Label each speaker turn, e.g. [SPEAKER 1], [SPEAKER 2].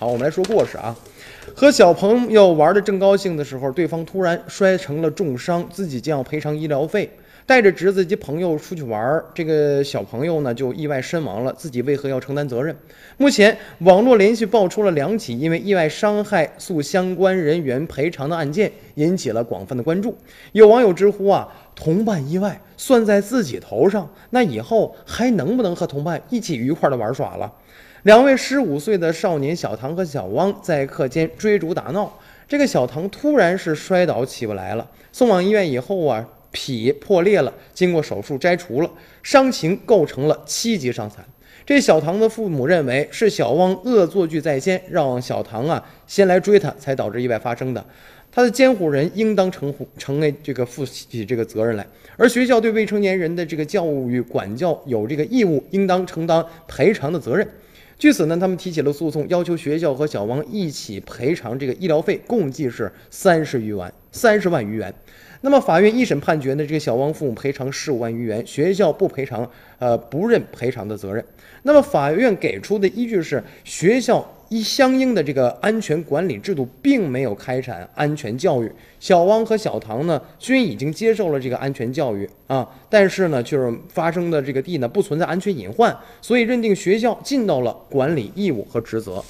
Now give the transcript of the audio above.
[SPEAKER 1] 好，我们来说故事啊。和小朋友玩的正高兴的时候，对方突然摔成了重伤，自己将要赔偿医疗费。带着侄子及朋友出去玩，这个小朋友呢就意外身亡了，自己为何要承担责任？目前网络连续爆出了两起因为意外伤害诉相关人员赔偿的案件，引起了广泛的关注。有网友直呼啊，同伴意外算在自己头上，那以后还能不能和同伴一起愉快的玩耍了？两位十五岁的少年小唐和小汪在课间追逐打闹，这个小唐突然是摔倒起不来了，送往医院以后啊。脾破裂了，经过手术摘除了，伤情构成了七级伤残。这小唐的父母认为是小汪恶作剧在先，让小唐啊先来追他，才导致意外发生的。他的监护人应当承承认这个负起这个责任来，而学校对未成年人的这个教育管教有这个义务，应当承担赔偿的责任。据此呢，他们提起了诉讼，要求学校和小汪一起赔偿这个医疗费，共计是三十余万，三十万余元。那么法院一审判决呢，这个小汪父母赔偿十五万余元，学校不赔偿，呃，不认赔偿的责任。那么法院给出的依据是，学校一相应的这个安全管理制度并没有开展安全教育。小汪和小唐呢，均已经接受了这个安全教育啊，但是呢，就是发生的这个地呢不存在安全隐患，所以认定学校尽到了管理义务和职责。